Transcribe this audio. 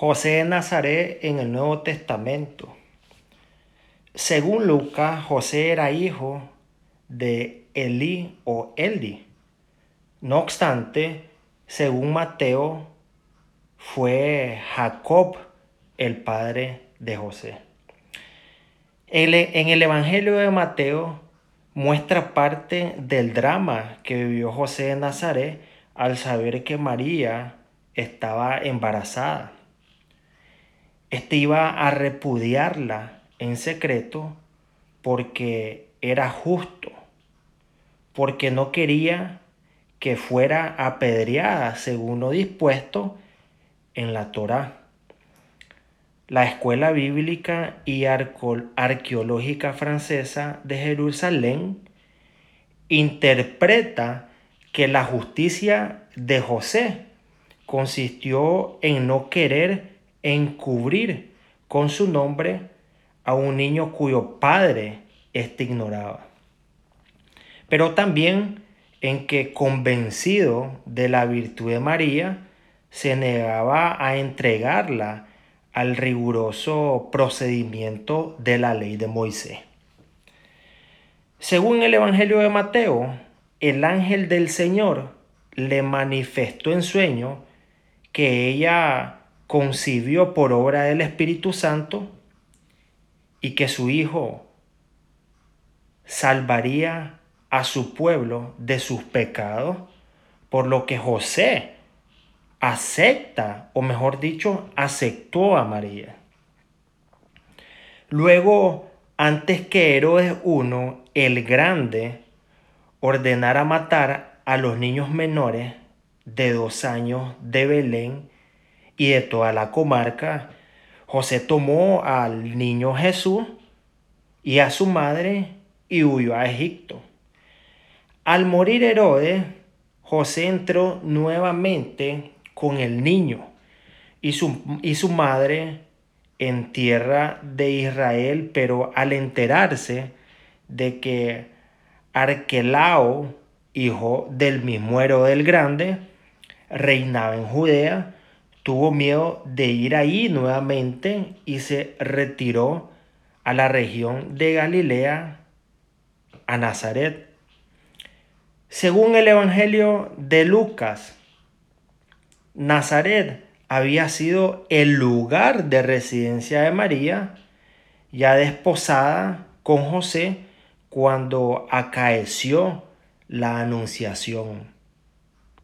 José de Nazaret en el Nuevo Testamento. Según Lucas, José era hijo de Elí o Eli. No obstante, según Mateo, fue Jacob el padre de José. En el Evangelio de Mateo muestra parte del drama que vivió José de Nazaret al saber que María estaba embarazada. Este iba a repudiarla en secreto porque era justo, porque no quería que fuera apedreada según lo dispuesto en la Torá. La Escuela Bíblica y Arqueológica Francesa de Jerusalén interpreta que la justicia de José consistió en no querer encubrir con su nombre a un niño cuyo padre éste ignoraba. Pero también en que convencido de la virtud de María, se negaba a entregarla al riguroso procedimiento de la ley de Moisés. Según el Evangelio de Mateo, el ángel del Señor le manifestó en sueño que ella concibió por obra del Espíritu Santo y que su Hijo salvaría a su pueblo de sus pecados, por lo que José acepta, o mejor dicho, aceptó a María. Luego, antes que Herodes I, el grande, ordenara matar a los niños menores de dos años de Belén y de toda la comarca, José tomó al niño Jesús y a su madre y huyó a Egipto. Al morir Herodes, José entró nuevamente con el niño y su, y su madre en tierra de Israel, pero al enterarse de que Arquelao, hijo del mismo Herodes el Grande, reinaba en Judea, tuvo miedo de ir ahí nuevamente y se retiró a la región de Galilea, a Nazaret. Según el Evangelio de Lucas, Nazaret había sido el lugar de residencia de María, ya desposada con José, cuando acaeció la anunciación.